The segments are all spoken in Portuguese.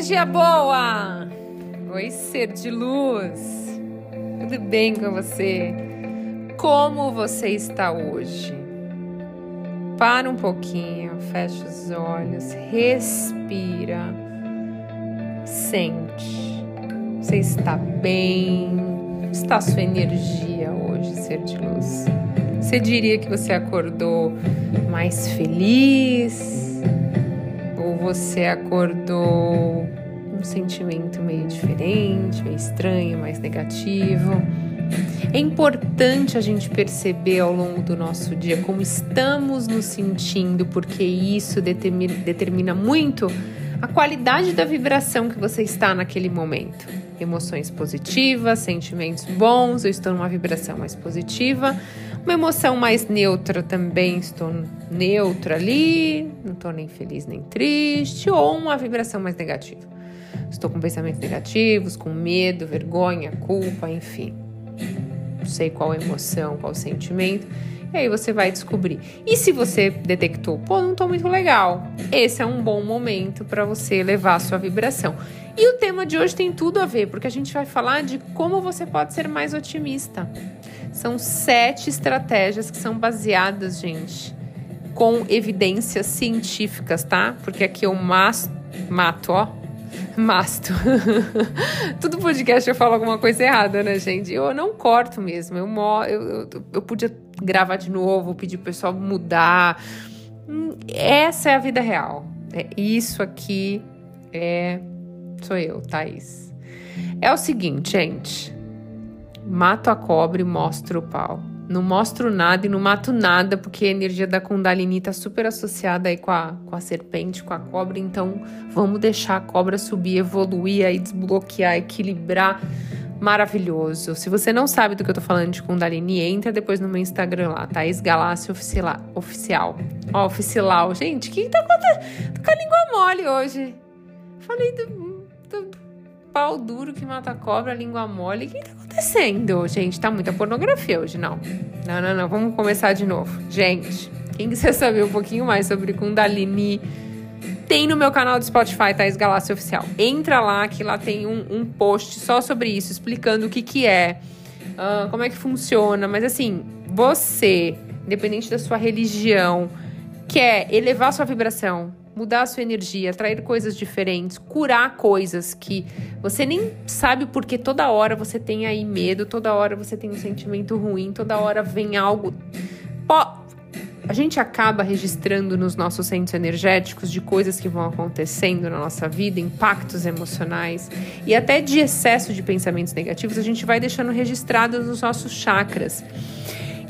Energia boa! Oi, ser de luz! Tudo bem com você? Como você está hoje? Para um pouquinho, fecha os olhos, respira, sente. Você está bem? Está a sua energia hoje, ser de luz? Você diria que você acordou mais feliz? Você acordou um sentimento meio diferente, meio estranho, mais negativo? É importante a gente perceber ao longo do nosso dia como estamos nos sentindo, porque isso determina, determina muito a qualidade da vibração que você está naquele momento. Emoções positivas, sentimentos bons, eu estou numa vibração mais positiva. Uma emoção mais neutra também, estou neutra ali, não estou nem feliz nem triste, ou uma vibração mais negativa. Estou com pensamentos negativos, com medo, vergonha, culpa, enfim sei qual emoção, qual sentimento. E aí você vai descobrir. E se você detectou, pô, não tô muito legal, esse é um bom momento para você elevar a sua vibração. E o tema de hoje tem tudo a ver, porque a gente vai falar de como você pode ser mais otimista. São sete estratégias que são baseadas, gente, com evidências científicas, tá? Porque aqui eu mato, ó, Masto. Tudo podcast eu falo alguma coisa errada, né, gente? Eu não corto mesmo. Eu, eu, eu, eu podia gravar de novo, pedir pro pessoal mudar. Hum, essa é a vida real. É isso aqui é. Sou eu, Thaís. É o seguinte, gente. Mato a cobra e mostro o pau. Não mostro nada e não mato nada, porque a energia da Kundalini está super associada aí com a, com a serpente, com a cobra. Então, vamos deixar a cobra subir, evoluir, aí desbloquear, equilibrar. Maravilhoso. Se você não sabe do que eu tô falando de Kundalini, entra depois no meu Instagram lá, Thaís Galácio Oficial. Ó, oficial. Gente, o que tá acontecendo? Tô com a língua mole hoje. Falei do, do pau duro que mata cobra, língua mole. O que tá acontecendo? Gente, tá muita pornografia hoje, não. Não, não, não. Vamos começar de novo. Gente, quem quiser saber um pouquinho mais sobre Kundalini, tem no meu canal do Spotify, Thaís Galácia Oficial. Entra lá, que lá tem um, um post só sobre isso, explicando o que que é, uh, como é que funciona. Mas assim, você, independente da sua religião, quer elevar sua vibração, mudar a sua energia, atrair coisas diferentes, curar coisas que você nem sabe porque toda hora você tem aí medo, toda hora você tem um sentimento ruim, toda hora vem algo. A gente acaba registrando nos nossos centros energéticos de coisas que vão acontecendo na nossa vida, impactos emocionais e até de excesso de pensamentos negativos, a gente vai deixando registrados nos nossos chakras.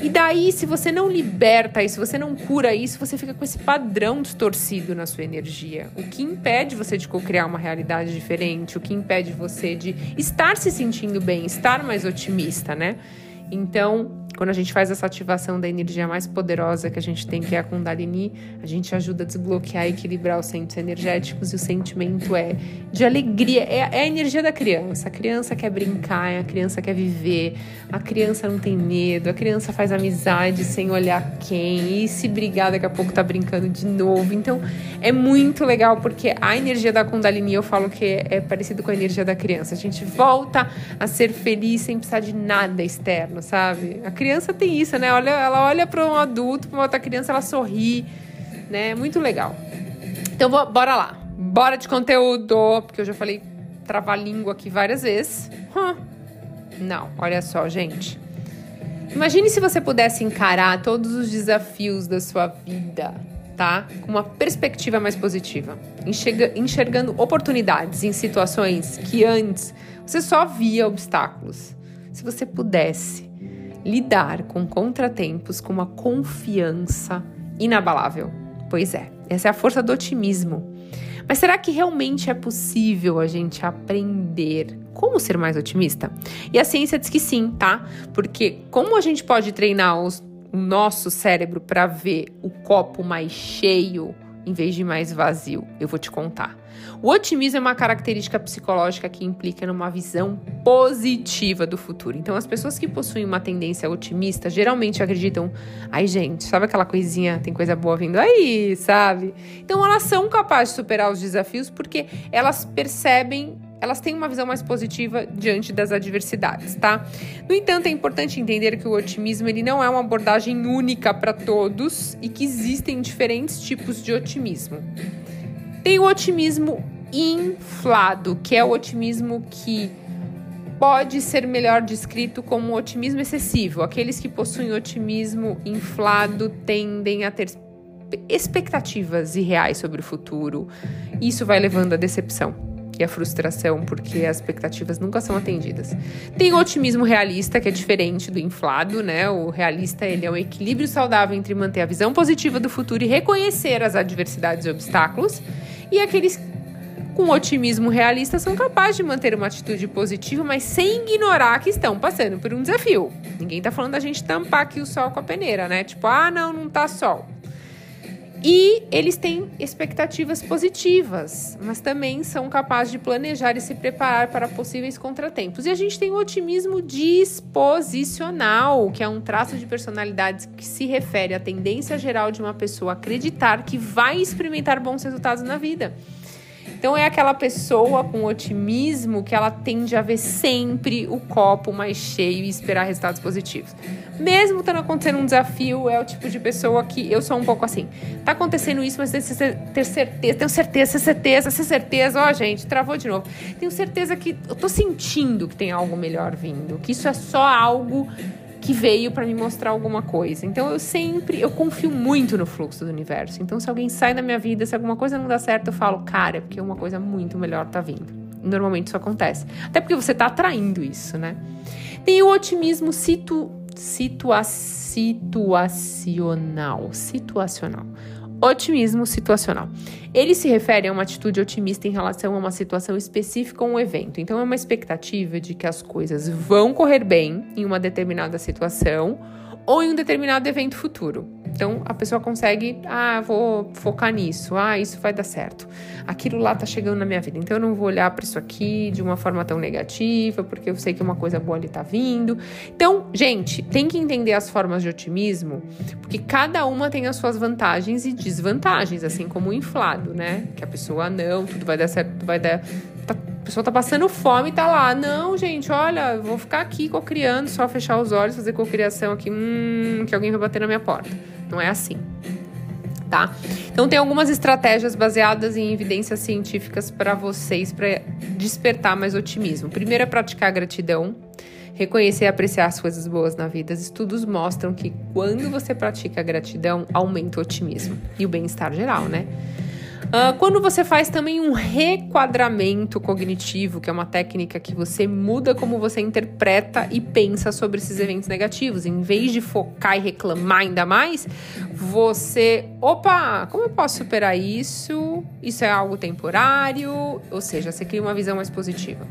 E daí, se você não liberta isso, você não cura isso, você fica com esse padrão distorcido na sua energia. O que impede você de co-criar uma realidade diferente, o que impede você de estar se sentindo bem, estar mais otimista, né? Então, quando a gente faz essa ativação da energia mais poderosa que a gente tem, que é a Kundalini, a gente ajuda a desbloquear e equilibrar os centros energéticos e o sentimento é de alegria. É, é a energia da criança. A criança quer brincar, a criança quer viver, a criança não tem medo, a criança faz amizade sem olhar quem, e se brigar, daqui a pouco tá brincando de novo. Então é muito legal porque a energia da Kundalini eu falo que é, é parecido com a energia da criança. A gente volta a ser feliz sem precisar de nada externo, sabe? A criança criança tem isso, né? Olha, ela olha para um adulto, para uma outra criança, ela sorri, né? Muito legal. Então, bora lá. Bora de conteúdo, porque eu já falei trava-língua aqui várias vezes. Não, olha só, gente. Imagine se você pudesse encarar todos os desafios da sua vida, tá? Com uma perspectiva mais positiva, enxerga, enxergando oportunidades em situações que antes você só via obstáculos. Se você pudesse lidar com contratempos com uma confiança inabalável. Pois é, essa é a força do otimismo. Mas será que realmente é possível a gente aprender como ser mais otimista? E a ciência diz que sim, tá? Porque como a gente pode treinar os, o nosso cérebro para ver o copo mais cheio em vez de mais vazio? Eu vou te contar. O otimismo é uma característica psicológica que implica numa visão positiva do futuro. Então, as pessoas que possuem uma tendência otimista geralmente acreditam, ai gente, sabe aquela coisinha, tem coisa boa vindo aí, sabe? Então, elas são capazes de superar os desafios porque elas percebem elas têm uma visão mais positiva diante das adversidades, tá? No entanto, é importante entender que o otimismo ele não é uma abordagem única para todos e que existem diferentes tipos de otimismo. Tem o otimismo inflado, que é o otimismo que pode ser melhor descrito como otimismo excessivo. Aqueles que possuem otimismo inflado tendem a ter expectativas irreais sobre o futuro. Isso vai levando à decepção e à frustração, porque as expectativas nunca são atendidas. Tem o otimismo realista, que é diferente do inflado, né? O realista ele é um equilíbrio saudável entre manter a visão positiva do futuro e reconhecer as adversidades e obstáculos e aqueles com otimismo realista são capazes de manter uma atitude positiva, mas sem ignorar que estão passando por um desafio. Ninguém tá falando da gente tampar aqui o sol com a peneira, né? Tipo, ah, não, não tá sol. E eles têm expectativas positivas, mas também são capazes de planejar e se preparar para possíveis contratempos. E a gente tem o otimismo disposicional, que é um traço de personalidade que se refere à tendência geral de uma pessoa acreditar que vai experimentar bons resultados na vida. Então é aquela pessoa com otimismo que ela tende a ver sempre o copo mais cheio e esperar resultados positivos. Mesmo estando acontecendo um desafio, é o tipo de pessoa que eu sou um pouco assim. Tá acontecendo isso, mas tem ter certeza, tenho certeza, certeza, certeza. Ó, oh, gente, travou de novo. Tenho certeza que eu tô sentindo que tem algo melhor vindo, que isso é só algo que veio para me mostrar alguma coisa. Então eu sempre, eu confio muito no fluxo do universo. Então se alguém sai da minha vida, se alguma coisa não dá certo, eu falo, cara, é porque uma coisa muito melhor tá vindo. Normalmente isso acontece. Até porque você tá atraindo isso, né? Tem o otimismo situ, situa, situacional, situacional. Otimismo situacional. Ele se refere a uma atitude otimista em relação a uma situação específica ou um evento. Então, é uma expectativa de que as coisas vão correr bem em uma determinada situação ou em um determinado evento futuro. Então a pessoa consegue, ah, vou focar nisso, ah, isso vai dar certo. Aquilo lá tá chegando na minha vida, então eu não vou olhar para isso aqui de uma forma tão negativa, porque eu sei que uma coisa boa ali tá vindo. Então, gente, tem que entender as formas de otimismo, porque cada uma tem as suas vantagens e desvantagens, assim como o inflado, né? Que a pessoa não, tudo vai dar certo, vai dar tá, a pessoa tá passando fome e tá lá. Não, gente, olha, vou ficar aqui cocriando, só fechar os olhos, fazer cocriação aqui, hum, que alguém vai bater na minha porta. Não é assim. Tá? Então tem algumas estratégias baseadas em evidências científicas para vocês para despertar mais otimismo. Primeiro é praticar gratidão, reconhecer e apreciar as coisas boas na vida. Estudos mostram que quando você pratica gratidão, aumenta o otimismo e o bem-estar geral, né? Uh, quando você faz também um requadramento cognitivo, que é uma técnica que você muda como você interpreta e pensa sobre esses eventos negativos, em vez de focar e reclamar ainda mais, você, opa, como eu posso superar isso? Isso é algo temporário, ou seja, você cria uma visão mais positiva.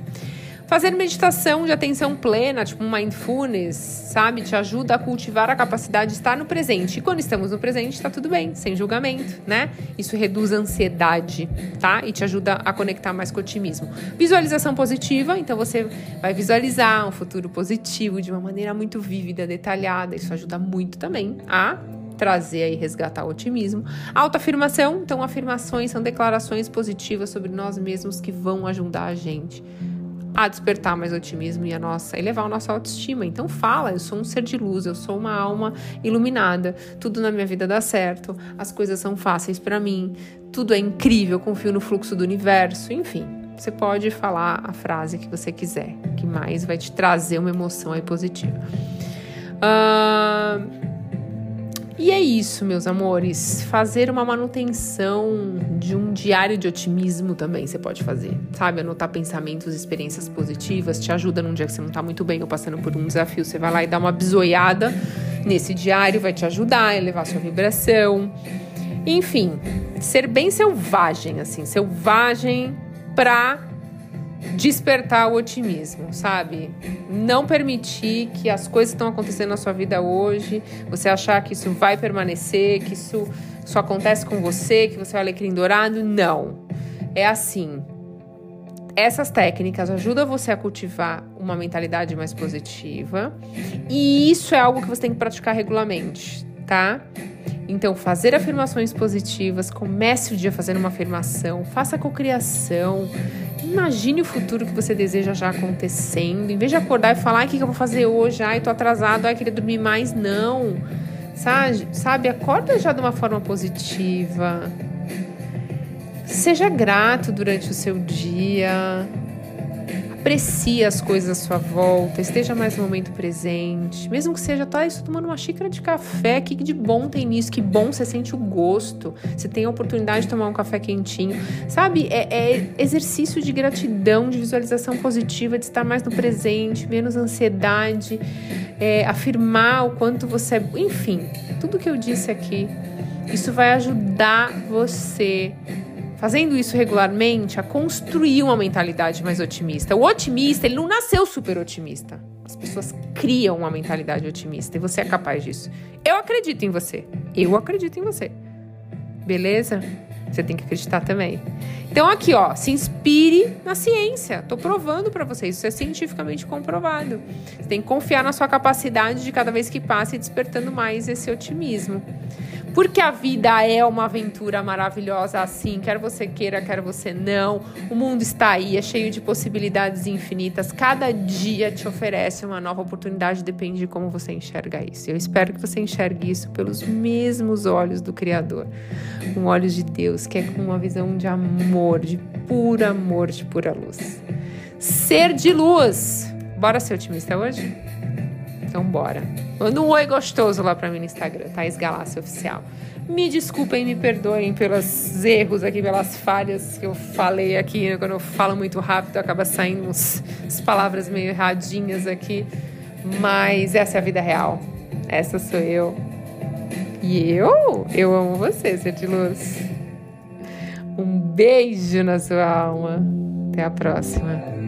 Fazer meditação de atenção plena, tipo mindfulness, sabe? Te ajuda a cultivar a capacidade de estar no presente. E quando estamos no presente, está tudo bem, sem julgamento, né? Isso reduz a ansiedade, tá? E te ajuda a conectar mais com o otimismo. Visualização positiva, então você vai visualizar um futuro positivo de uma maneira muito vívida, detalhada. Isso ajuda muito também a trazer e resgatar o otimismo. Autoafirmação, então afirmações são declarações positivas sobre nós mesmos que vão ajudar a gente a despertar mais otimismo e a nossa elevar a nossa autoestima. Então fala, eu sou um ser de luz, eu sou uma alma iluminada, tudo na minha vida dá certo, as coisas são fáceis para mim, tudo é incrível, eu confio no fluxo do universo, enfim. Você pode falar a frase que você quiser, que mais vai te trazer uma emoção aí positiva. Uh, e é isso, meus amores. Fazer uma manutenção de um diário de otimismo também você pode fazer. Sabe? Anotar pensamentos, experiências positivas, te ajuda num dia que você não tá muito bem ou passando por um desafio. Você vai lá e dá uma bisoiada nesse diário, vai te ajudar a elevar sua vibração. Enfim, ser bem selvagem, assim, selvagem pra despertar o otimismo, sabe? Não permitir que as coisas que estão acontecendo na sua vida hoje, você achar que isso vai permanecer, que isso só acontece com você, que você é alecrim dourado. Não. É assim. Essas técnicas ajudam você a cultivar uma mentalidade mais positiva. E isso é algo que você tem que praticar regularmente, tá? Então, fazer afirmações positivas, comece o dia fazendo uma afirmação, faça cocriação, imagine o futuro que você deseja já acontecendo. Em vez de acordar e falar, o que, que eu vou fazer hoje? Ai, tô atrasado, ai, queria dormir mais. Não. Sabe, sabe, acorda já de uma forma positiva. Seja grato durante o seu dia. Aprecie as coisas à sua volta, esteja mais no momento presente. Mesmo que seja, tá isso tomando uma xícara de café, que de bom tem nisso? Que bom você sente o gosto. Você tem a oportunidade de tomar um café quentinho. Sabe, é, é exercício de gratidão, de visualização positiva, de estar mais no presente, menos ansiedade, é, afirmar o quanto você é. Enfim, tudo que eu disse aqui, isso vai ajudar você fazendo isso regularmente, a construir uma mentalidade mais otimista. O otimista, ele não nasceu super otimista. As pessoas criam uma mentalidade otimista e você é capaz disso. Eu acredito em você. Eu acredito em você. Beleza? Você tem que acreditar também. Então aqui, ó, se inspire na ciência. Tô provando para vocês, isso é cientificamente comprovado. Você tem que confiar na sua capacidade de cada vez que passa e despertando mais esse otimismo. Porque a vida é uma aventura maravilhosa assim, quer você queira, quer você não. O mundo está aí, é cheio de possibilidades infinitas. Cada dia te oferece uma nova oportunidade, depende de como você enxerga isso. Eu espero que você enxergue isso pelos mesmos olhos do Criador, com olhos de Deus, que é com uma visão de amor, de puro amor, de pura luz. Ser de luz. Bora ser otimista hoje? Então bora. Manda um oi gostoso lá pra mim no Instagram, Thaís Galácia Oficial. Me desculpem, me perdoem pelos erros aqui, pelas falhas que eu falei aqui. Né? Quando eu falo muito rápido, acaba saindo uns, umas palavras meio erradinhas aqui. Mas essa é a vida real. Essa sou eu. E eu, eu amo você, ser de luz. Um beijo na sua alma. Até a próxima.